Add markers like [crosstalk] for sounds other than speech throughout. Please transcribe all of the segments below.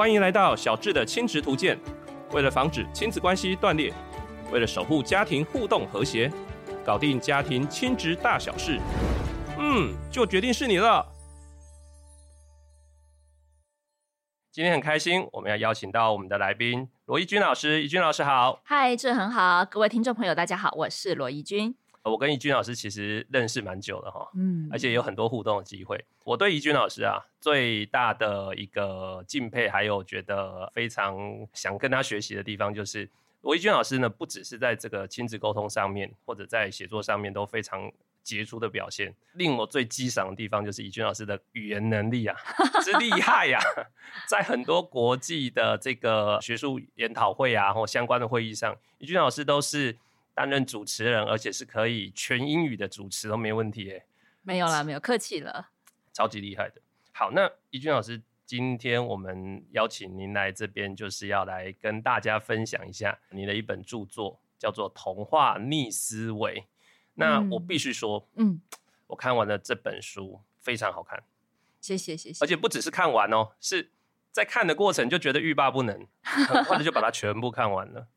欢迎来到小智的亲职图鉴。为了防止亲子关系断裂，为了守护家庭互动和谐，搞定家庭亲职大小事，嗯，就决定是你了。今天很开心，我们要邀请到我们的来宾罗怡君老师。怡君老师好，嗨，这很好，各位听众朋友大家好，我是罗怡君。我跟怡君老师其实认识蛮久了哈，嗯，而且有很多互动的机会。我对怡君老师啊，最大的一个敬佩，还有觉得非常想跟他学习的地方，就是我怡君老师呢，不只是在这个亲子沟通上面，或者在写作上面都非常杰出的表现。令我最激赏的地方，就是怡君老师的语言能力啊，之厉害呀、啊！[laughs] 在很多国际的这个学术研讨会啊，或相关的会议上，怡君老师都是。担任主持人，而且是可以全英语的主持都没问题耶。没有啦，没有客气了，超级厉害的。好，那怡君老师，今天我们邀请您来这边，就是要来跟大家分享一下你的一本著作，叫做《童话逆思维》。那我必须说，嗯，我看完了这本书，非常好看。谢谢谢谢。而且不只是看完哦，是在看的过程就觉得欲罢不能，[laughs] 很快的就把它全部看完了。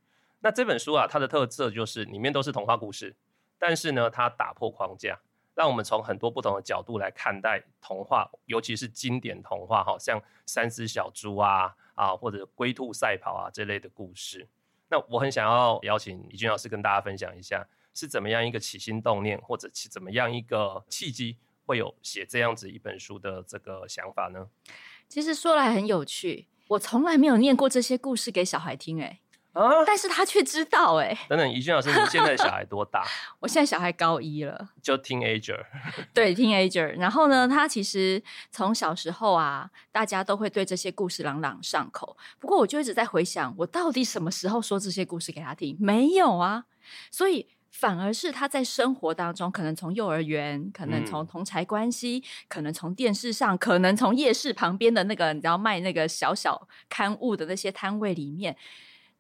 那这本书啊，它的特色就是里面都是童话故事，但是呢，它打破框架，让我们从很多不同的角度来看待童话，尤其是经典童话，好像三只小猪啊啊，或者龟兔赛跑啊这类的故事。那我很想要邀请怡君老师跟大家分享一下，是怎么样一个起心动念，或者怎么样一个契机，会有写这样子一本书的这个想法呢？其实说来很有趣，我从来没有念过这些故事给小孩听，哎。啊！但是他却知道哎、欸。等等，怡君老师，你现在小孩多大？[laughs] 我现在小孩高一了，就 teenager。[laughs] 对，teenager。然后呢，他其实从小时候啊，大家都会对这些故事朗朗上口。不过，我就一直在回想，我到底什么时候说这些故事给他听？没有啊。所以，反而是他在生活当中，可能从幼儿园，可能从同才关系，嗯、可能从电视上，可能从夜市旁边的那个你知道卖那个小小刊物的那些摊位里面。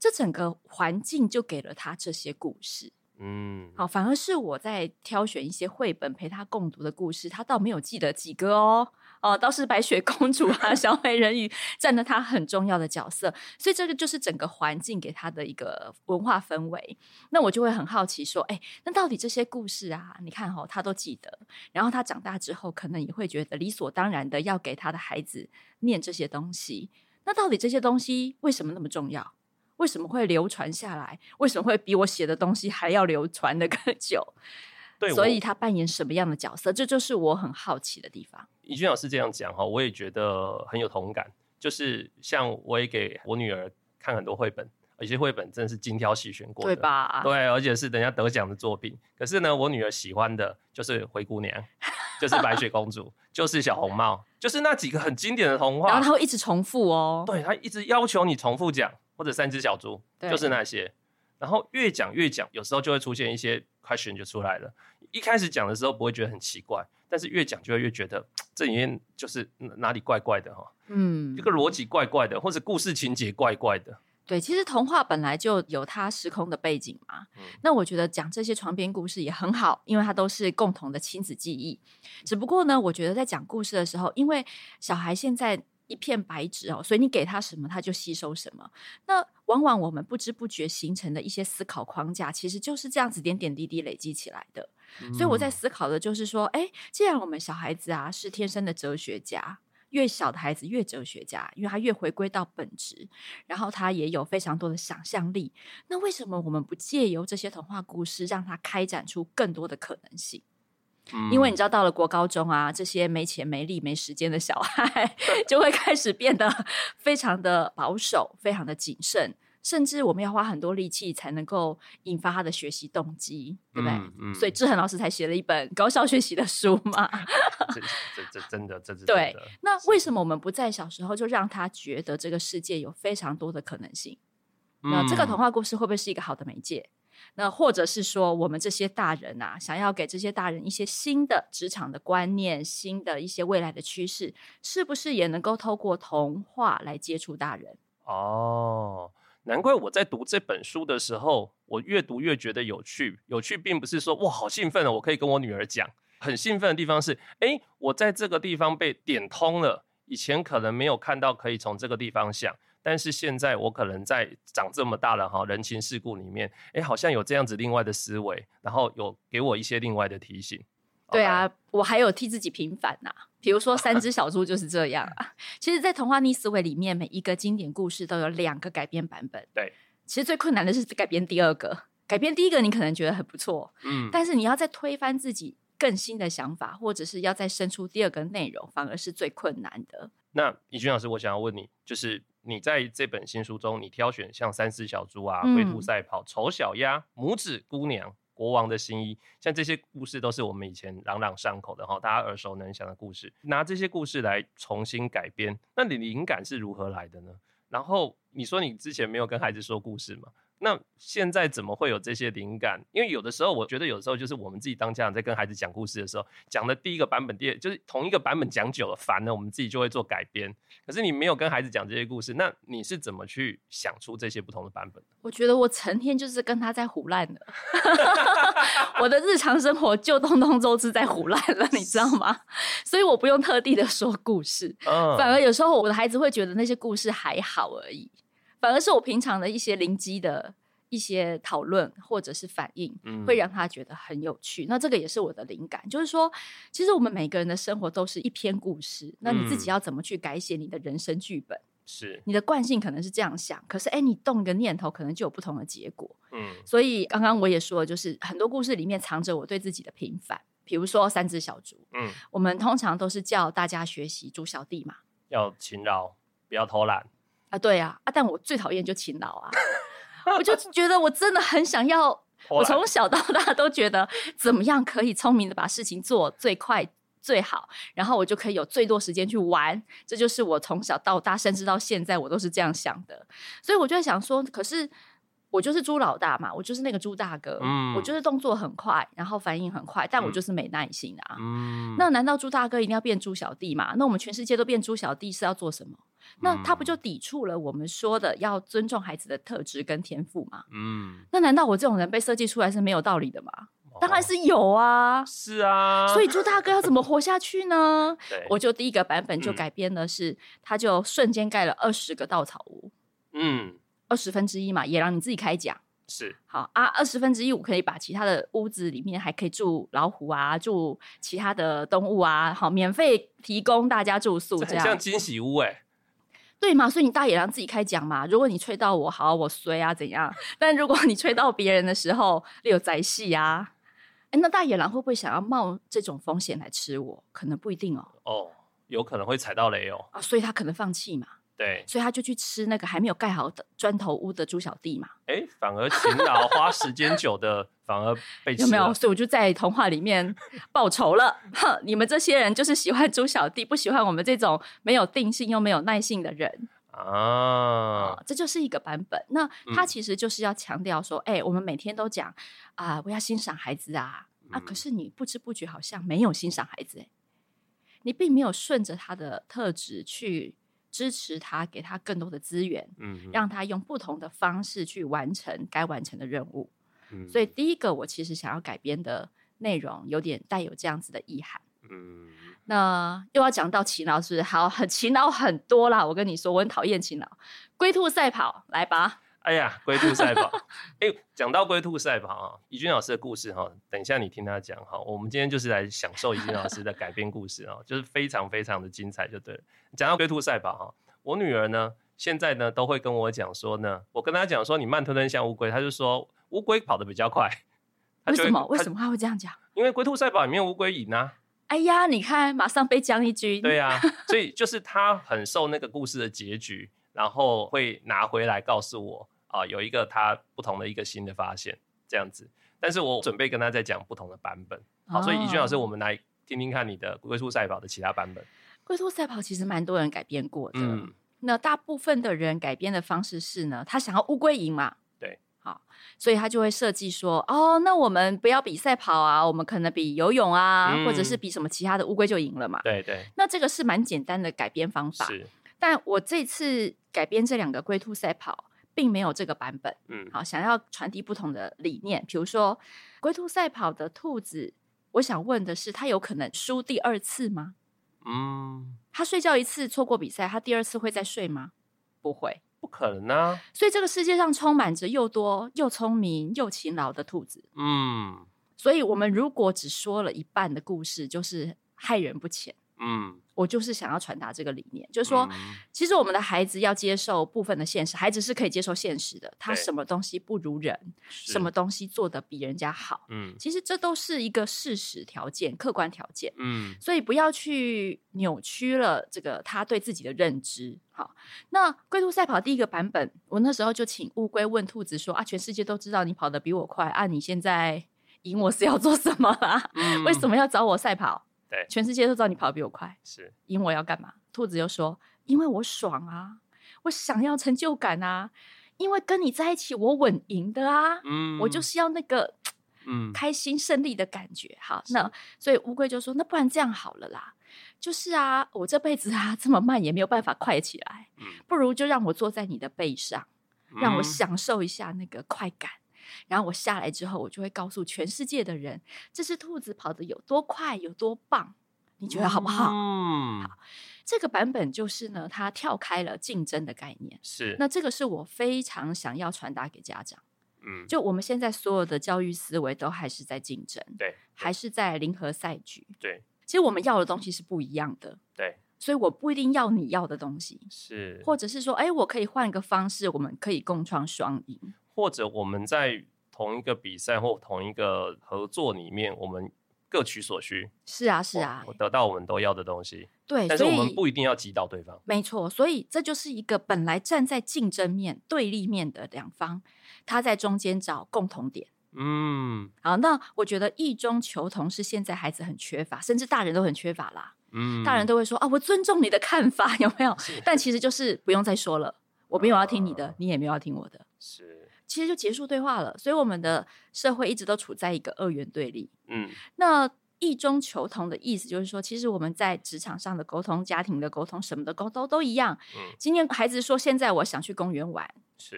这整个环境就给了他这些故事，嗯，好，反而是我在挑选一些绘本陪他共读的故事，他倒没有记得几个哦，哦，倒是白雪公主啊、[laughs] 小美人鱼占了他很重要的角色，所以这个就是整个环境给他的一个文化氛围。那我就会很好奇说，哎，那到底这些故事啊，你看哦，他都记得，然后他长大之后可能也会觉得理所当然的要给他的孩子念这些东西。那到底这些东西为什么那么重要？为什么会流传下来？为什么会比我写的东西还要流传的更久？[laughs] 对，所以他扮演什么样的角色？这就是我很好奇的地方。怡君老师这样讲哈，我也觉得很有同感。就是像我也给我女儿看很多绘本，有些绘本真的是精挑细选过的，对吧？对，而且是人家得奖的作品。可是呢，我女儿喜欢的就是灰姑娘，就是白雪公主，就是小红帽，就是那几个很经典的童话。然后她会一直重复哦，对，她一直要求你重复讲。或者三只小猪，就是那些，然后越讲越讲，有时候就会出现一些 question 就出来了。一开始讲的时候不会觉得很奇怪，但是越讲就会越觉得这里面就是哪里怪怪的哈。嗯，这个逻辑怪怪的，或者故事情节怪怪的。对，其实童话本来就有它时空的背景嘛。嗯，那我觉得讲这些床边故事也很好，因为它都是共同的亲子记忆。只不过呢，我觉得在讲故事的时候，因为小孩现在。一片白纸哦，所以你给他什么，他就吸收什么。那往往我们不知不觉形成的一些思考框架，其实就是这样子点点滴滴累积起来的。嗯。所以我在思考的就是说，哎，既然我们小孩子啊是天生的哲学家，越小的孩子越哲学家，因为他越回归到本质，然后他也有非常多的想象力。那为什么我们不借由这些童话故事，让他开展出更多的可能性？因为你知道，到了国高中啊，这些没钱、没力、没时间的小孩，[laughs] 就会开始变得非常的保守，非常的谨慎，甚至我们要花很多力气才能够引发他的学习动机，对不对？嗯嗯、所以志恒老师才写了一本高效学习的书嘛。[laughs] 这这这真的，这是对。那为什么我们不在小时候就让他觉得这个世界有非常多的可能性？嗯、那这个童话故事会不会是一个好的媒介？那或者是说，我们这些大人啊，想要给这些大人一些新的职场的观念，新的一些未来的趋势，是不是也能够透过童话来接触大人？哦，难怪我在读这本书的时候，我越读越觉得有趣。有趣并不是说哇，好兴奋哦，我可以跟我女儿讲。很兴奋的地方是，诶，我在这个地方被点通了。以前可能没有看到可以从这个地方想，但是现在我可能在长这么大了哈，人情世故里面，哎，好像有这样子另外的思维，然后有给我一些另外的提醒。对啊，我还有替自己平反呐、啊，比如说三只小猪就是这样啊。[laughs] 其实，在童话逆思维里面，每一个经典故事都有两个改编版本。对，其实最困难的是改编第二个，改编第一个你可能觉得很不错，嗯，但是你要再推翻自己更新的想法，或者是要再生出第二个内容，反而是最困难的。那以君老师，我想要问你，就是你在这本新书中，你挑选像三只小猪啊、龟兔赛跑、丑小鸭、拇指姑娘。国王的新衣，像这些故事都是我们以前朗朗上口的哈，大家耳熟能详的故事。拿这些故事来重新改编，那你灵感是如何来的呢？然后你说你之前没有跟孩子说故事吗？那现在怎么会有这些灵感？因为有的时候，我觉得有的时候就是我们自己当家长在跟孩子讲故事的时候，讲的第一个版本，第二就是同一个版本讲久了烦了，我们自己就会做改编。可是你没有跟孩子讲这些故事，那你是怎么去想出这些不同的版本？我觉得我成天就是跟他在胡乱的，[laughs] 我的日常生活就通通都是在胡乱了，你知道吗？所以我不用特地的说故事，嗯，反而有时候我的孩子会觉得那些故事还好而已。反而是我平常的一些灵机的一些讨论或者是反应，嗯会让他觉得很有趣。嗯。那这个也是我的灵感，就是说，其实我们每个人的生活都是一篇故事。那你自己要怎么去改写你的人生剧本？是你的惯性可能是这样想，可是哎，你动一个念头，可能就有不同的结果。嗯，所以刚刚我也说了，就是很多故事里面藏着我对自己的平凡。比如说三只小猪，嗯，我们通常都是叫大家学习猪小弟嘛，要勤劳，不要偷懒。啊，对啊，啊，但我最讨厌就勤劳啊，[laughs] 我就觉得我真的很想要，[laughs] 我从小到大都觉得怎么样可以聪明的把事情做最快最好，然后我就可以有最多时间去玩，这就是我从小到大，甚至到现在我都是这样想的，所以我就在想说，可是。我就是猪老大嘛，我就是那个猪大哥，嗯，我就是动作很快，然后反应很快，但我就是没耐心啊。嗯，那难道猪大哥一定要变猪小弟吗？那我们全世界都变猪小弟是要做什么？那他不就抵触了我们说的要尊重孩子的特质跟天赋吗？嗯，那难道我这种人被设计出来是没有道理的吗？哦，当然是有啊，是啊，所以猪大哥要怎么活下去呢？[laughs] 我就第一个版本就改编的是，嗯，他就瞬间盖了二十个稻草屋。嗯。二十分之一嘛，也让你自己开讲是好啊。二十分之一，我可以把其他的屋子里面还可以住老虎啊，住其他的动物啊，好，免费提供大家住宿，这样像惊喜屋哎、欸，对嘛？所以你大野狼自己开讲嘛。如果你吹到我，好，我衰啊，怎样？但如果你吹到别人的时候，有宅戏啊，哎，那大野狼会不会想要冒这种风险来吃我？可能不一定哦。哦，有可能会踩到雷哦。啊，所以他可能放弃嘛。对，所以他就去吃那个还没有盖好的砖头屋的猪小弟嘛。哎，反而勤劳 [laughs] 花时间久的反而被吃了。有没有？所以我就在童话里面报仇了。哼，你们这些人就是喜欢猪小弟，不喜欢我们这种没有定性又没有耐性的人啊、呃。这就是一个版本。那他其实就是要强调说，哎、嗯，我们每天都讲啊，我要欣赏孩子啊啊，可是你不知不觉好像没有欣赏孩子，哎，你并没有顺着他的特质去。支持他，给他更多的资源，嗯，让他用不同的方式去完成该完成的任务。嗯，所以第一个我其实想要改编的内容，有点带有这样子的意涵。嗯，那又要讲到勤劳，是？好，很勤劳很多啦。我跟你说，我很讨厌勤劳。龟兔赛跑，来吧。哎呀，龟兔赛跑！[laughs] 哎，讲到龟兔赛跑啊，怡君老师的故事哈，等一下你听他讲哈。我们今天就是来享受怡君老师的改编故事啊，就是非常非常的精彩，就对了。讲到龟兔赛跑哈，我女儿呢，现在呢都会跟我讲说呢，我跟她讲说你慢吞吞像乌龟，她就说乌龟跑得比较快。为什么？为什么她会这样讲？因为龟兔赛跑里面乌龟赢啊。哎呀，你看，马上被讲一句。对呀、啊，[laughs] 所以就是她很受那个故事的结局，然后会拿回来告诉我。啊，有一个他不同的一个新的发现，这样子。但是我准备跟他再讲不同的版本。好，所以怡君老师，我们来听听看你的《龟兔赛跑》的其他版本。《龟兔赛跑》其实蛮多人改编过的。嗯。那大部分的人改编的方式是呢，他想要乌龟赢嘛？对。好，所以他就会设计说，哦，那我们不要比赛跑啊，我们可能比游泳啊，嗯、或者是比什么其他的，乌龟就赢了嘛。对对。那这个是蛮简单的改编方法。是。但我这次改编这两个《龟兔赛跑》。并没有这个版本，嗯，好，想要传递不同的理念，比如说龟兔赛跑的兔子，我想问的是，它有可能输第二次吗？嗯，他睡觉一次错过比赛，他第二次会再睡吗？不会，不可能啊。所以这个世界上充满着又多又聪明又勤劳的兔子。嗯，所以我们如果只说了一半的故事，就是害人不浅。嗯。我就是想要传达这个理念，就是说，嗯、其实我们的孩子要接受部分的现实，孩子是可以接受现实的。他什么东西不如人，什么东西做得比人家好，嗯，其实这都是一个事实条件、客观条件，嗯，所以不要去扭曲了这个他对自己的认知。好，那龟兔赛跑第一个版本，我那时候就请乌龟问兔子说：“啊，全世界都知道你跑得比我快，啊，你现在赢我是要做什么啦？[laughs] 嗯、为什么要找我赛跑？”对，全世界都知道你跑得比我快，是赢我要干嘛？兔子又说：“因为我爽啊，我想要成就感啊，因为跟你在一起我稳赢的啊，嗯，我就是要那个嗯开心胜利的感觉。好，那所以乌龟就说：那不然这样好了啦，就是啊，我这辈子啊这么慢也没有办法快起来，嗯，不如就让我坐在你的背上，让我享受一下那个快感。”然后我下来之后，我就会告诉全世界的人，这只兔子跑得有多快，有多棒，你觉得好不好？嗯，好。这个版本就是呢，它跳开了竞争的概念。是，那这个是我非常想要传达给家长。嗯，就我们现在所有的教育思维都还是在竞争，对，还是在零和赛局。对，其实我们要的东西是不一样的。对，所以我不一定要你要的东西。是，或者是说，哎，我可以换一个方式，我们可以共创双赢。或者我们在同一个比赛或同一个合作里面，我们各取所需。是啊，是啊，我得到我们都要的东西。对，但是我们不一定要击倒对方。没错，所以这就是一个本来站在竞争面对立面的两方，他在中间找共同点。嗯，好，那我觉得异中求同是现在孩子很缺乏，甚至大人都很缺乏啦。嗯，大人都会说啊，我尊重你的看法，[laughs] 有没有？但其实就是不用再说了，我没有要听你的，啊、你也没有要听我的。是。其实就结束对话了，所以我们的社会一直都处在一个二元对立。嗯，那异中求同的意思就是说，其实我们在职场上的沟通、家庭的沟通、什么的沟通都一样。嗯，今天孩子说现在我想去公园玩，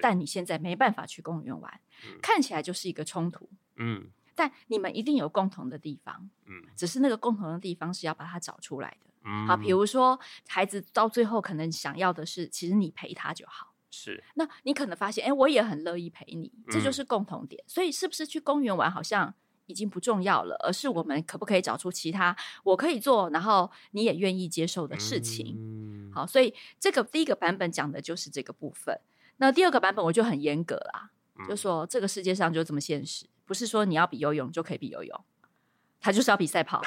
但你现在没办法去公园玩，嗯，看起来就是一个冲突。嗯，但你们一定有共同的地方。嗯，只是那个共同的地方是要把它找出来的。嗯，好，比如说孩子到最后可能想要的是，其实你陪他就好。是，那你可能发现，哎，我也很乐意陪你，这就是共同点。嗯。所以，是不是去公园玩好像已经不重要了，而是我们可不可以找出其他我可以做，然后你也愿意接受的事情？嗯。好，所以这个第一个版本讲的就是这个部分。那第二个版本我就很严格啦，嗯。就说这个世界上就这么现实，不是说你要比游泳就可以比游泳，他就是要比赛跑，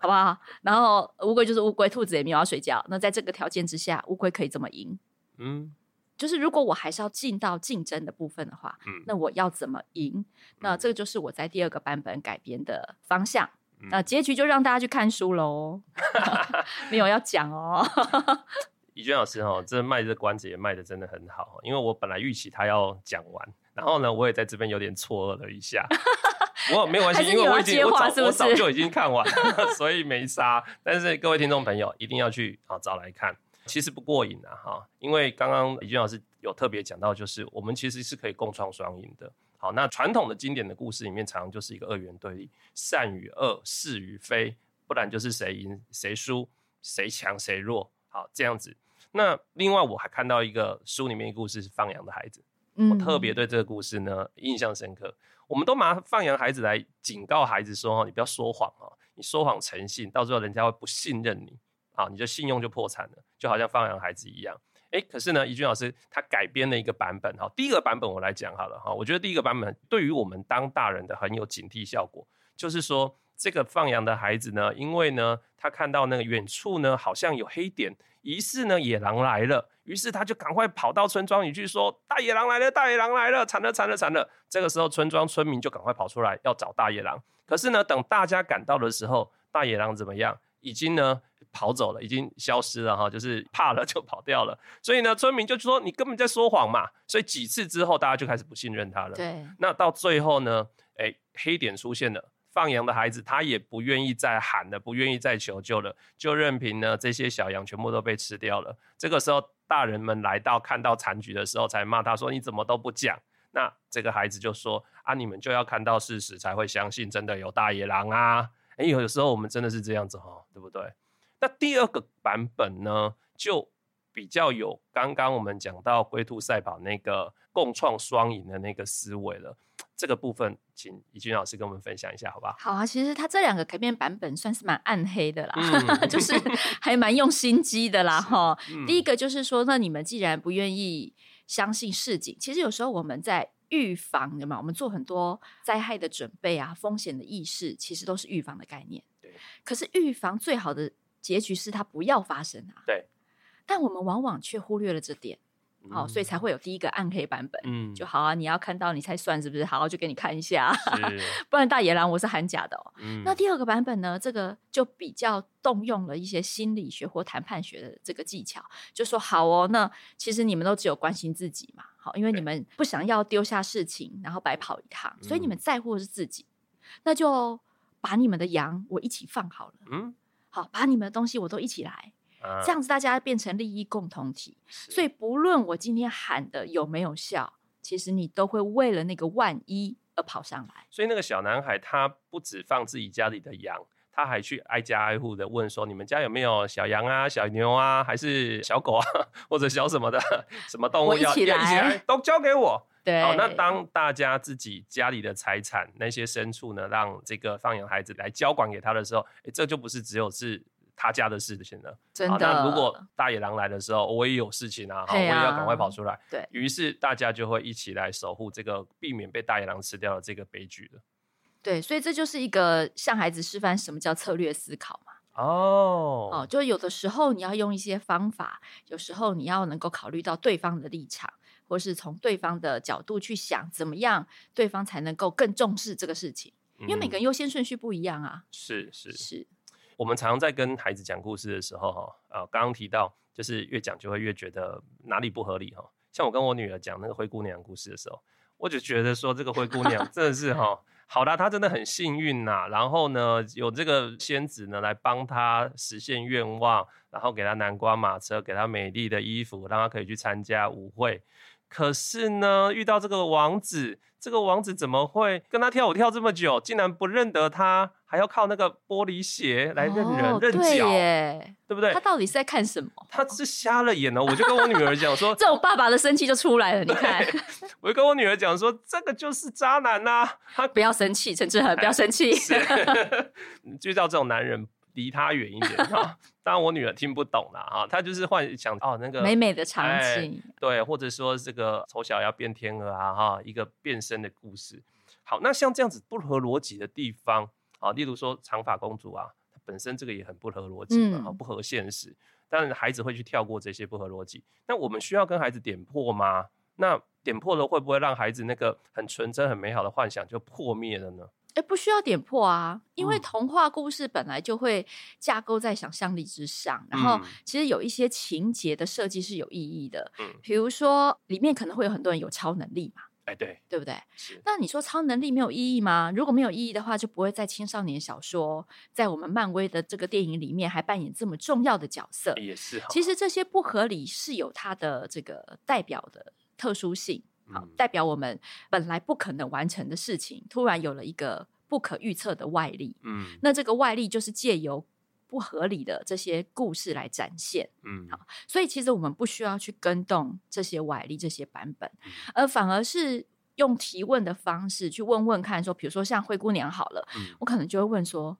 好不好？[laughs] 然后乌龟就是乌龟，兔子也没有要睡觉。那在这个条件之下，乌龟可以这么赢？嗯。就是如果我还是要进到竞争的部分的话，嗯，那我要怎么赢？那这个就是我在第二个版本改编的方向。嗯，那结局就让大家去看书喽，[laughs] 没有要讲哦。[laughs] 怡娟老师哦，这卖这关子也卖的真的很好，因为我本来预期他要讲完，然后呢，我也在这边有点错愕了一下。[laughs] 不过没有关系，因为我已经我早我早就已经看完了，所以没杀。但是各位听众朋友一定要去啊找来看。其实不过瘾啊，哈，因为刚刚李俊老师有特别讲到，就是我们其实是可以共创双赢的。好，那传统的经典的故事里面，常常就是一个二元对立，善与恶，是与非，不然就是谁赢谁输，谁强谁弱，好这样子。那另外我还看到一个书里面的故事是放羊的孩子，我特别对这个故事呢印象深刻。我们都拿放羊孩子来警告孩子说，哈，你不要说谎啊，你说谎成信，到最后人家会不信任你。啊，你的信用就破产了，就好像放羊孩子一样。哎，可是呢，怡君老师他改编了一个版本。哈，第一个版本我来讲好了。哈，我觉得第一个版本对于我们当大人的很有警惕效果。就是说，这个放羊的孩子呢，因为呢，他看到那个远处呢，好像有黑点，疑似呢，野狼来了，于是他就赶快跑到村庄里去说：“大野狼来了，大野狼来了，惨了，惨了，惨了！”这个时候，村庄村民就赶快跑出来要找大野狼。可是呢，等大家赶到的时候，大野狼怎么样？已经呢跑走了，已经消失了哈，就是怕了就跑掉了。[laughs] 所以呢，村民就说你根本在说谎嘛。所以几次之后，大家就开始不信任他了。对。那到最后呢，哎，黑点出现了，放羊的孩子他也不愿意再喊了，不愿意再求救了，就任凭呢这些小羊全部都被吃掉了。这个时候，大人们来到看到残局的时候，才骂他说你怎么都不讲。那这个孩子就说啊，你们就要看到事实才会相信，真的有大野狼啊。哎，有的时候我们真的是这样子哈，对不对？那第二个版本呢，就比较有刚刚我们讲到龟兔赛跑那个共创双赢的那个思维了。这个部分，请怡君老师跟我们分享一下，好不好？好啊，其实他这两个改编版本算是蛮暗黑的啦，嗯、[laughs] 就是还蛮用心机的啦，哈、嗯。第一个就是说，那你们既然不愿意相信市井，其实有时候我们在预防，的嘛？我们做很多灾害的准备啊，风险的意识，其实都是预防的概念。对。可是预防最好的结局是它不要发生啊。对。但我们往往却忽略了这点。好、哦，所以才会有第一个暗黑版本。嗯，就好啊，你要看到你才算是不是？好，好，就给你看一下，[laughs] 不然大野狼我是喊假的哦。嗯，那第二个版本呢？这个就比较动用了一些心理学或谈判学的这个技巧，就说好哦，那其实你们都只有关心自己嘛，好，因为你们不想要丢下事情，然后白跑一趟，所以你们在乎的是自己，那就把你们的羊我一起放好了。嗯，好，把你们的东西我都一起来。这样子大家变成利益共同体，所以不论我今天喊的有没有效，其实你都会为了那个万一而跑上来。所以那个小男孩他不止放自己家里的羊，他还去挨家挨户的问说：“你们家有没有小羊啊、小牛啊，还是小狗啊，[laughs] 或者小什么的 [laughs] 什么动物要一起来，都交给我。”对，好，那当大家自己家里的财产那些牲畜呢，让这个放养孩子来交管给他的时候，诶，这就不是只有是。他家的事情了，真的。那如果大野狼来的时候，我也有事情啊，好，我也要赶快跑出来。对，于是大家就会一起来守护这个，避免被大野狼吃掉的这个悲剧了。对，所以这就是一个向孩子示范什么叫策略思考嘛。哦，哦，就有的时候你要用一些方法，有时候你要能够考虑到对方的立场，或是从对方的角度去想，怎么样对方才能够更重视这个事情，因为每个人优先顺序不一样啊。是是、嗯、是。是我们常常在跟孩子讲故事的时候，哈，啊，刚刚提到，就是越讲就会越觉得哪里不合理，哈。像我跟我女儿讲那个灰姑娘故事的时候，我就觉得说这个灰姑娘真的是哈，好啦，他真的很幸运呐。然后呢，有这个仙子呢来帮他实现愿望，然后给他南瓜马车，给他美丽的衣服，让他可以去参加舞会。可是呢，遇到这个王子，这个王子怎么会跟他跳舞跳这么久，竟然不认得他，还要靠那个玻璃鞋来认人、哦、认脚，对，对不对？他到底是在看什么？他是瞎了眼了。我就跟我女儿讲说，[laughs] 这种爸爸的生气就出来了。你看，我就跟我女儿讲说，这个就是渣男呐、啊。他不要生气，陈志恒，不要生气。[laughs] 遇到这种男人。离他远一点哈，[laughs] 当然我女儿听不懂啦啊，她就是幻想哦那个美美的场景，欸，对，或者说这个丑小鸭变天鹅啊哈，一个变身的故事。好，那像这样子不合逻辑的地方啊，例如说长发公主啊，本身这个也很不合逻辑嘛，嗯，不合现实，但是孩子会去跳过这些不合逻辑。那我们需要跟孩子点破吗？那点破了会不会让孩子那个很纯真、很美好的幻想就破灭了呢？哎，不需要点破啊，因为童话故事本来就会架构在想象力之上，嗯、然后其实有一些情节的设计是有意义的，嗯，比如说里面可能会有很多人有超能力嘛，哎，对，对不对？是。那你说超能力没有意义吗？如果没有意义的话，就不会在青少年小说，在我们漫威的这个电影里面还扮演这么重要的角色，也是。其实这些不合理是有它的这个代表的特殊性。好，代表我们本来不可能完成的事情，突然有了一个不可预测的外力。嗯，那这个外力就是借由不合理的这些故事来展现。嗯，好，所以其实我们不需要去跟动这些外力、这些版本，嗯，而反而是用提问的方式去问问看，说，比如说像灰姑娘好了，嗯，我可能就会问说，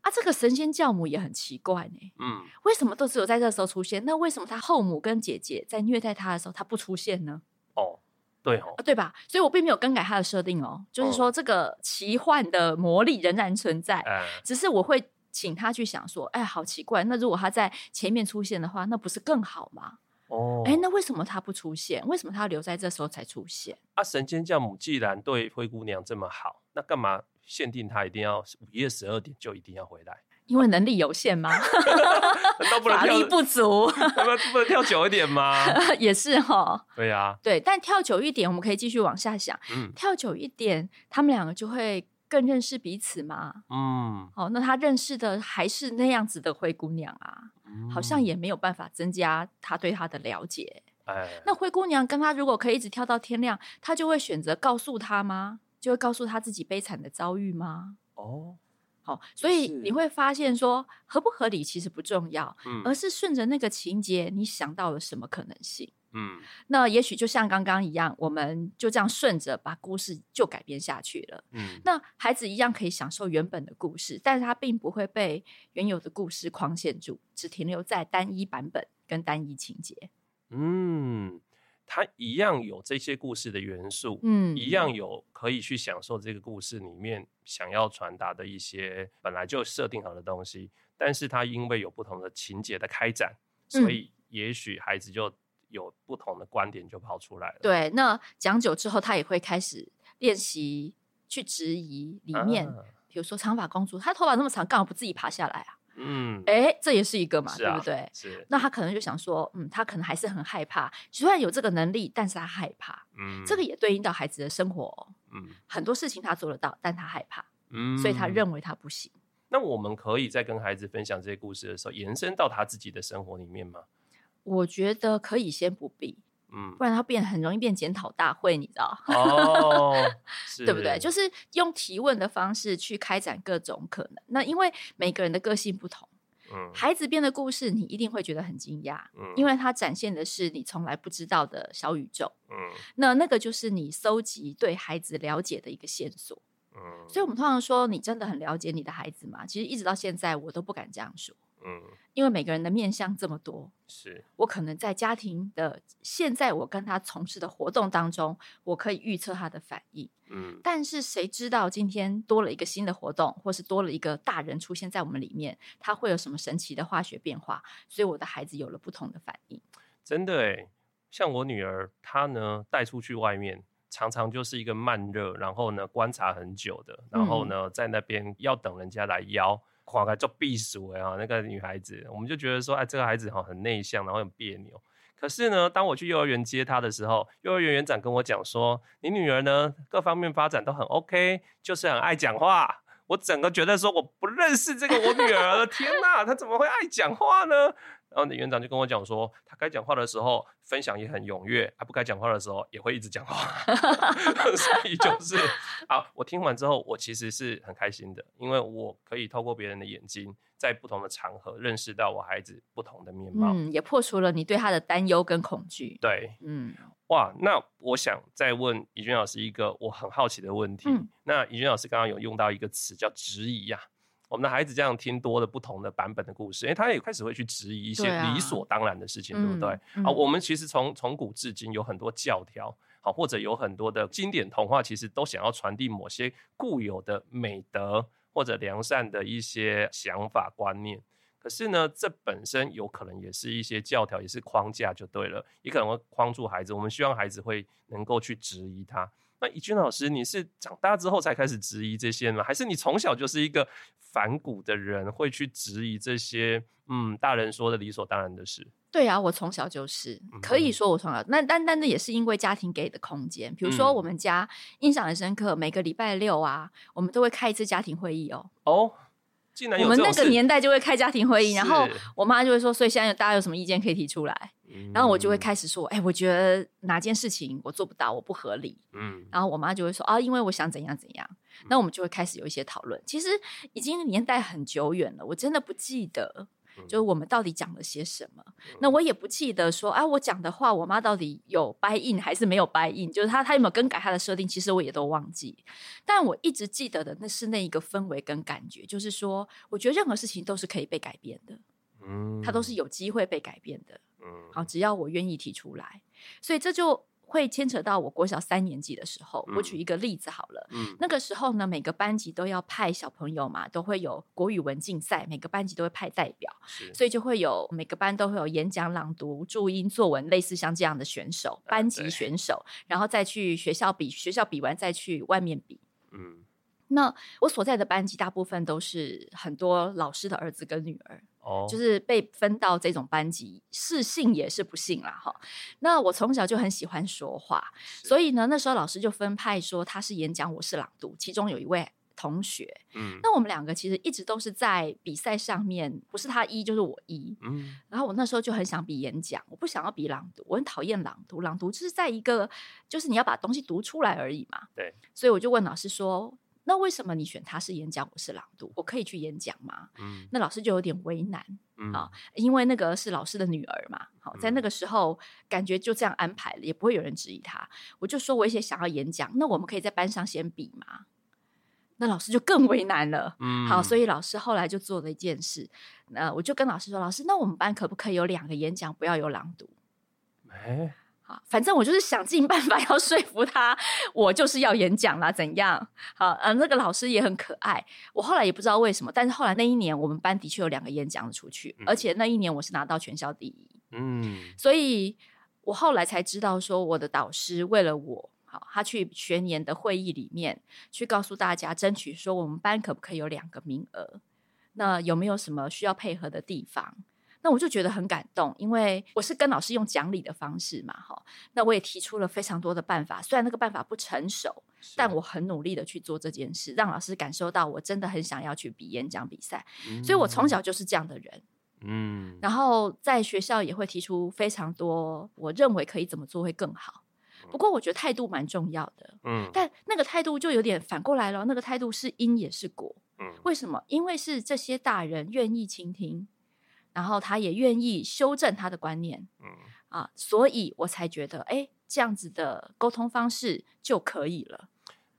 啊，这个神仙教母也很奇怪呢。嗯，为什么都只有在这时候出现？那为什么他后母跟姐姐在虐待他的时候，他不出现呢？哦。对哦，对吧？所以我并没有更改它的设定哦，就是说这个奇幻的魔力仍然存在，哦、只是我会请他去想说，哎，好奇怪，那如果他在前面出现的话，那不是更好吗？哦，哎，那为什么他不出现？为什么他要留在这时候才出现？啊，神仙教母既然对灰姑娘这么好，那干嘛限定他一定要午夜十二点就一定要回来？因为能力有限吗？[laughs] 难道不能跳？法力不足，[laughs] 不能不能跳久一点吗？[laughs] 也是哈。对呀、啊，对，但跳久一点，我们可以继续往下想。嗯，跳久一点，他们两个就会更认识彼此吗？嗯，哦，那他认识的还是那样子的灰姑娘啊，嗯、好像也没有办法增加他对她的了解。哎，那灰姑娘跟他如果可以一直跳到天亮，他就会选择告诉他吗？就会告诉他自己悲惨的遭遇吗？哦。好，所以你会发现说合不合理其实不重要，嗯，而是顺着那个情节，你想到了什么可能性？嗯，那也许就像刚刚一样，我们就这样顺着把故事就改编下去了。嗯，那孩子一样可以享受原本的故事，但是他并不会被原有的故事框限住，只停留在单一版本跟单一情节。嗯，他一样有这些故事的元素，嗯，一样有可以去享受这个故事里面想要传达的一些本来就设定好的东西，但是他因为有不同的情节的开展，所以也许孩子就。有不同的观点就跑出来了。对，那讲久之后，他也会开始练习去质疑里面，啊、比如说长发公主，她头发那么长，干嘛不自己爬下来啊？嗯，哎、欸，这也是一个嘛，啊、对不对？是。那他可能就想说，嗯，他可能还是很害怕，虽然有这个能力，但是他害怕。嗯，这个也对应到孩子的生活。嗯，很多事情他做得到，但他害怕。嗯，所以他认为他不行。那我们可以在跟孩子分享这些故事的时候，延伸到他自己的生活里面吗？我觉得可以先不必，嗯，不然他变很容易变检讨大会，你知道？哦，[laughs] 对不对？就是用提问的方式去开展各种可能。那因为每个人的个性不同，嗯，孩子编的故事你一定会觉得很惊讶，嗯，因为它展现的是你从来不知道的小宇宙，嗯，那那个就是你搜集对孩子了解的一个线索，嗯，所以我们通常说你真的很了解你的孩子吗？其实一直到现在我都不敢这样说。嗯，因为每个人的面向这么多，是我可能在家庭的现在，我跟他从事的活动当中，我可以预测他的反应。嗯，但是谁知道今天多了一个新的活动，或是多了一个大人出现在我们里面，他会有什么神奇的化学变化？所以我的孩子有了不同的反应。真的诶，像我女儿，她呢带出去外面，常常就是一个慢热，然后呢观察很久的，然后呢、嗯、在那边要等人家来邀。跨开做避暑哎哈，那个女孩子，我们就觉得说，哎，这个孩子哈很内向，然后很别扭。可是呢，当我去幼儿园接她的时候，幼儿园园长跟我讲说，你女儿呢各方面发展都很 OK，就是很爱讲话。我整个觉得说，我不认识这个我女儿，天呐，她怎么会爱讲话呢？然后你园长就跟我讲说，他该讲话的时候分享也很踊跃，他不该讲话的时候也会一直讲话，[laughs] 所以就是好。我听完之后，我其实是很开心的，因为我可以透过别人的眼睛，在不同的场合认识到我孩子不同的面貌，嗯，也破除了你对他的担忧跟恐惧。对，嗯，哇，那我想再问怡君老师一个我很好奇的问题。嗯、那怡君老师刚刚有用到一个词叫质疑呀。我们的孩子这样听多了不同的版本的故事，哎，他也开始会去质疑一些理所当然的事情，对，不对？嗯、好，我们其实从从古至今有很多教条，好，或者有很多的经典童话，其实都想要传递某些固有的美德或者良善的一些想法观念。可是呢，这本身有可能也是一些教条，也是框架，就对了，也可能会框住孩子。我们希望孩子会能够去质疑他。那怡君老师，你是长大之后才开始质疑这些吗？还是你从小就是一个反骨的人，会去质疑这些嗯大人说的理所当然的事？对啊，我从小就是可以说我从小，那单单的也是因为家庭给的空间。比如说我们家印象很深刻，每个礼拜六啊，我们都会开一次家庭会议哦。哦。我们那个年代就会开家庭会议，[laughs] 然后我妈就会说，所以现在大家有什么意见可以提出来，然后我就会开始说，哎，我觉得哪件事情我做不到，我不合理，嗯，然后我妈就会说，啊，因为我想怎样怎样，那我们就会开始有一些讨论。其实已经年代很久远了，我真的不记得。就是我们到底讲了些什么？那我也不记得说，啊，我讲的话，我妈到底有 buy in 还是没有 buy in？就是她，她有没有更改她的设定？其实我也都忘记。但我一直记得的，那是那一个氛围跟感觉，就是说，我觉得任何事情都是可以被改变的，嗯，它都是有机会被改变的，嗯，好，只要我愿意提出来，所以这就。会牵扯到我国小三年级的时候，我举一个例子好了。嗯，那个时候呢，每个班级都要派小朋友嘛，都会有国语文竞赛，每个班级都会派代表，所以就会有每个班都会有演讲、朗读、注音、作文，类似像这样的选手，班级选手，对然后再去学校比，学校比完再去外面比。嗯，那我所在的班级大部分都是很多老师的儿子跟女儿。就是被分到这种班级，是幸也是不幸啦哈。那我从小就很喜欢说话，所以呢，那时候老师就分派说他是演讲，我是朗读。其中有一位同学，嗯，那我们两个其实一直都是在比赛上面，不是他一就是我一，嗯。然后我那时候就很想比演讲，我不想要比朗读，我很讨厌朗读。朗读就是在一个，就是你要把东西读出来而已嘛，对。所以我就问老师说。那为什么你选他是演讲，我是朗读？我可以去演讲吗？嗯，那老师就有点为难，嗯、啊，因为那个是老师的女儿嘛。好，在那个时候感觉就这样安排了，也不会有人质疑他。我就说我也想要演讲，那我们可以在班上先比吗？那老师就更为难了。嗯，好，所以老师后来就做了一件事，那我就跟老师说：“老师，那我们班可不可以有两个演讲，不要有朗读？”欸好，反正我就是想尽办法 [laughs] 要说服他，我就是要演讲啦，怎样？好，呃，那个老师也很可爱。我后来也不知道为什么，但是后来那一年我们班的确有两个演讲出去，嗯、而且那一年我是拿到全校第一。嗯，所以我后来才知道说，我的导师为了我，好，他去学年的会议里面去告诉大家，争取说我们班可不可以有两个名额？那有没有什么需要配合的地方？那我就觉得很感动，因为我是跟老师用讲理的方式嘛，哈。那我也提出了非常多的办法，虽然那个办法不成熟，但我很努力的去做这件事，让老师感受到我真的很想要去比演讲比赛。嗯。所以我从小就是这样的人，嗯。然后在学校也会提出非常多，我认为可以怎么做会更好。不过我觉得态度蛮重要的，嗯。但那个态度就有点反过来了，那个态度是因也是果，嗯。为什么？因为是这些大人愿意倾听。然后他也愿意修正他的观念，嗯啊，所以我才觉得，哎，这样子的沟通方式就可以了。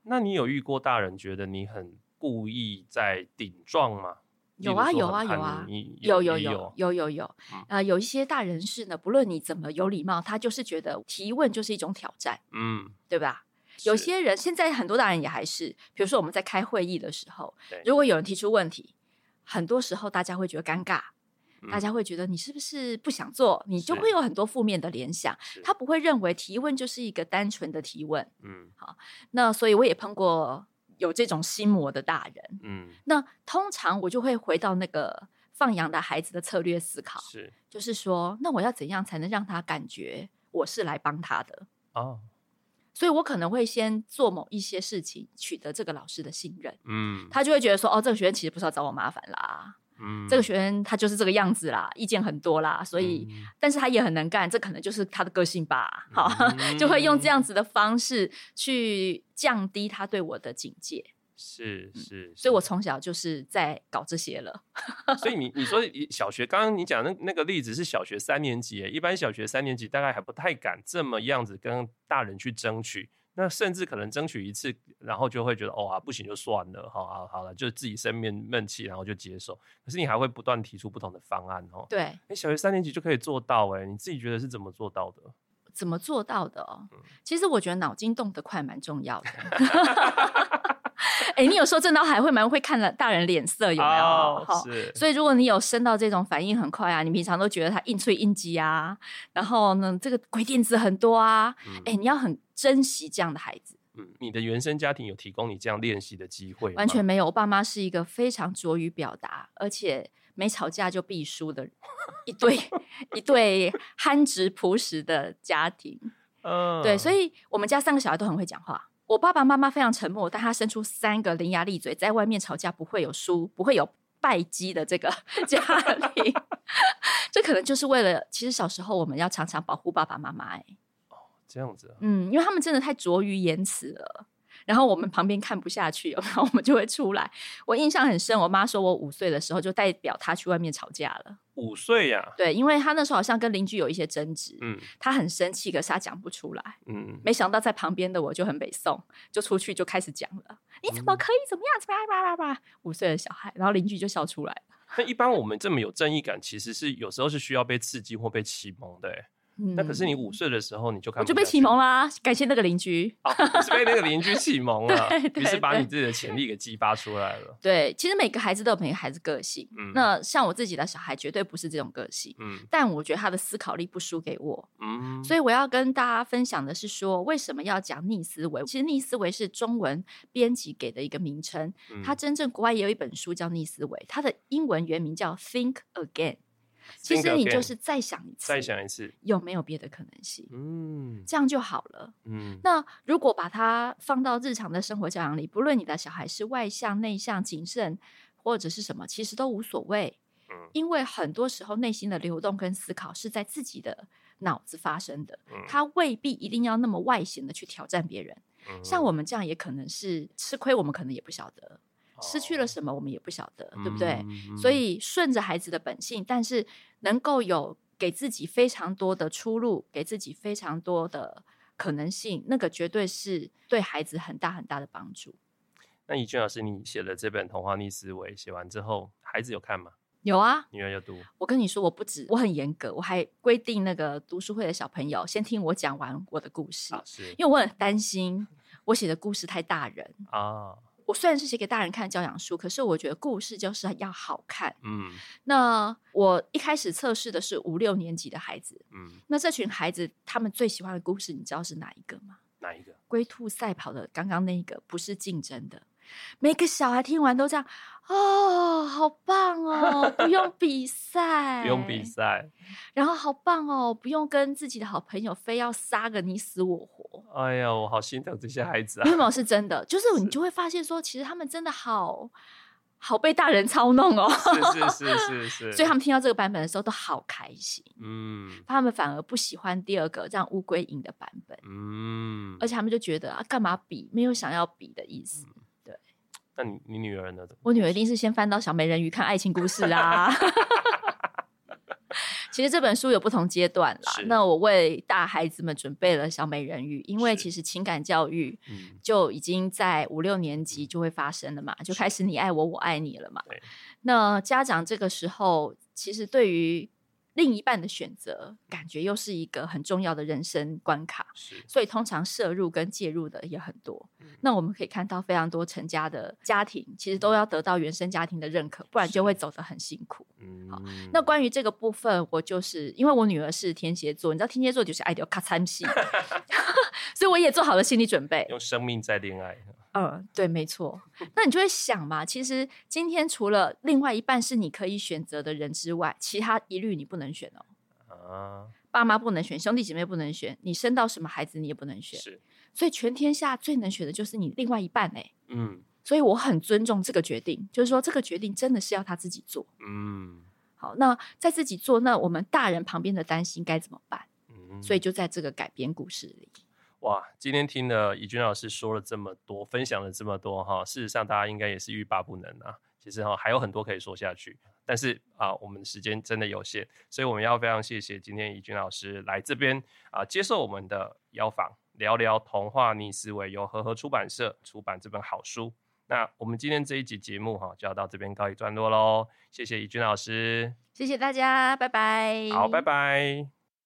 那你有遇过大人觉得你很故意在顶撞吗？有啊，有啊，有啊，有有有有有有啊，有一些大人是呢，不论你怎么有礼貌，他就是觉得提问就是一种挑战，嗯，对吧？有些人现在很多大人也还是，比如说我们在开会议的时候，如果有人提出问题，很多时候大家会觉得尴尬。大家会觉得你是不是不想做？你就会有很多负面的联想。他不会认为提问就是一个单纯的提问。嗯，好，那所以我也碰过有这种心魔的大人。嗯，那通常我就会回到那个放养的孩子的策略思考，是，就是说，那我要怎样才能让他感觉我是来帮他的？哦，所以我可能会先做某一些事情，取得这个老师的信任。嗯，他就会觉得说，哦，这个学生其实不是要找我麻烦啦。嗯，这个学生他就是这个样子啦，意见很多啦，所以，嗯、但是他也很能干，这可能就是他的个性吧。好，嗯、[laughs] 就会用这样子的方式去降低他对我的警戒。是是，是，所以我从小就是在搞这些了。[laughs] 所以你你说小学，刚刚你讲那那个例子是小学三年级，一般小学三年级大概还不太敢这么样子跟大人去争取。那甚至可能争取一次，然后就会觉得哦啊不行就算了，好好好了，就自己生闷闷气，然后就接受。可是你还会不断提出不同的方案哦。对，你小学三年级就可以做到哎，你自己觉得是怎么做到的？怎么做到的哦？嗯、其实我觉得脑筋动得快蛮重要的。[laughs] [laughs] 哎、欸，你有时候真的还会蛮会看了大人脸色，有没有？哦、是。所以如果你有生到这种反应很快啊，你平常都觉得他硬催硬挤啊，然后呢，这个鬼点子很多啊，哎、嗯欸，你要很珍惜这样的孩子。嗯，你的原生家庭有提供你这样练习的机会吗？完全没有，我爸妈是一个非常拙于表达，而且没吵架就必输的一对一对憨直朴实的家庭。嗯，对，所以我们家三个小孩都很会讲话。我爸爸妈妈非常沉默，但他生出三个伶牙俐嘴，在外面吵架不会有输、不会有败绩的这个 [laughs] 家庭，这可能就是为了，其实小时候我们要常常保护爸爸妈妈。哎，哦，这样子啊，嗯，因为他们真的太拙于言辞了。然后我们旁边看不下去，然后 [laughs] 我们就会出来。我印象很深，我妈说我五岁的时候就代表她去外面吵架了。五岁呀？对，因为她那时候好像跟邻居有一些争执，嗯，她很生气，可是她讲不出来，嗯，没想到在旁边的我就很北宋，就出去就开始讲了。嗯、你怎么可以怎么样？怎么样？叭叭叭！五岁的小孩，然后邻居就笑出来了。那一般我们这么有正义感，其实是有时候是需要被刺激或被启蒙的。那可是你五岁的时候你就看，我就被启蒙啦，感谢那个邻居，哦，是被那个邻居启蒙了，于是把你自己的潜力给激发出来了。对，其实每个孩子都有每个孩子个性，嗯，那像我自己的小孩绝对不是这种个性，嗯，但我觉得他的思考力不输给我，嗯，所以我要跟大家分享的是说，为什么要讲逆思维？其实逆思维是中文编辑给的一个名称，它真正国外也有一本书叫逆思维，它的英文原名叫 Think Again。其实你就是再想一次，再想一次，有没有别的可能性？嗯，这样就好了。嗯，那如果把它放到日常的生活教养里，不论你的小孩是外向、内向、谨慎，或者是什么，其实都无所谓。嗯，因为很多时候内心的流动跟思考是在自己的脑子发生的，他未必一定要那么外显的去挑战别人。嗯、像我们这样也可能是吃亏，我们可能也不晓得。失去了什么，我们也不晓得，对不对？嗯、所以顺着孩子的本性，但是能够有给自己非常多的出路，给自己非常多的可能性，那个绝对是对孩子很大很大的帮助。那怡俊老师，你写了这本《童话逆思维》，写完之后，孩子有看吗？有啊，女儿有读。我跟你说，我不止，我很严格，我还规定那个读书会的小朋友先听我讲完我的故事，啊、因为我很担心我写的故事太大人啊。我虽然是写给大人看的教养书，可是我觉得故事就是要好看。嗯，那我一开始测试的是五六年级的孩子。嗯，那这群孩子他们最喜欢的故事，你知道是哪一个吗？哪一个？龟兔赛跑的刚刚那一个，不是竞争的。每个小孩听完都这样，哦，好棒哦，不用 [laughs] 比赛，不用比赛，然后好棒哦，不用跟自己的好朋友非要杀个你死我活。哎呀，我好心疼这些孩子啊！没有，是真的，就是你就会发现说，其实他们真的好好被大人操弄哦，是是是是是，[laughs] 所以他们听到这个版本的时候都好开心，嗯，他们反而不喜欢第二个这样乌龟赢的版本，嗯，而且他们就觉得啊，干嘛比，没有想要比的意思。嗯那你你女儿呢？我女儿一定是先翻到小美人鱼看爱情故事啊。[laughs] 其实这本书有不同阶段啦。那我为大孩子们准备了小美人鱼，因为其实情感教育就已经在五六年级就会发生了嘛，就开始你爱我，我爱你了嘛。那家长这个时候其实对于另一半的选择，感觉又是一个很重要的人生关卡，所以通常摄入跟介入的也很多。嗯、那我们可以看到非常多成家的家庭，其实都要得到原生家庭的认可，不然就会走得很辛苦。嗯，好。那关于这个部分，我就是因为我女儿是天蝎座，你知道天蝎座就是爱丢卡惨戏，[laughs] 所以我也做好了心理准备，用生命在恋爱。嗯，对，没错。那你就会想嘛，其实今天除了另外一半是你可以选择的人之外，其他一律你不能选哦。啊，爸妈不能选，兄弟姐妹不能选，你生到什么孩子你也不能选。是，所以全天下最能选的就是你另外一半哎。嗯，所以我很尊重这个决定，就是说这个决定真的是要他自己做。嗯，好，那在自己做，那我们大人旁边的担心该怎么办？嗯，所以就在这个改编故事里。哇，今天听了怡君老师说了这么多，分享了这么多哈，事实上大家应该也是欲罢不能啊。其实哈还有很多可以说下去，但是啊我们的时间真的有限，所以我们要非常谢谢今天怡君老师来这边啊接受我们的邀访，聊聊童话逆思维，由和合出版社出版这本好书。那我们今天这一集节目哈就要到这边告一段落喽，谢谢怡君老师，谢谢大家，拜拜，好，拜拜。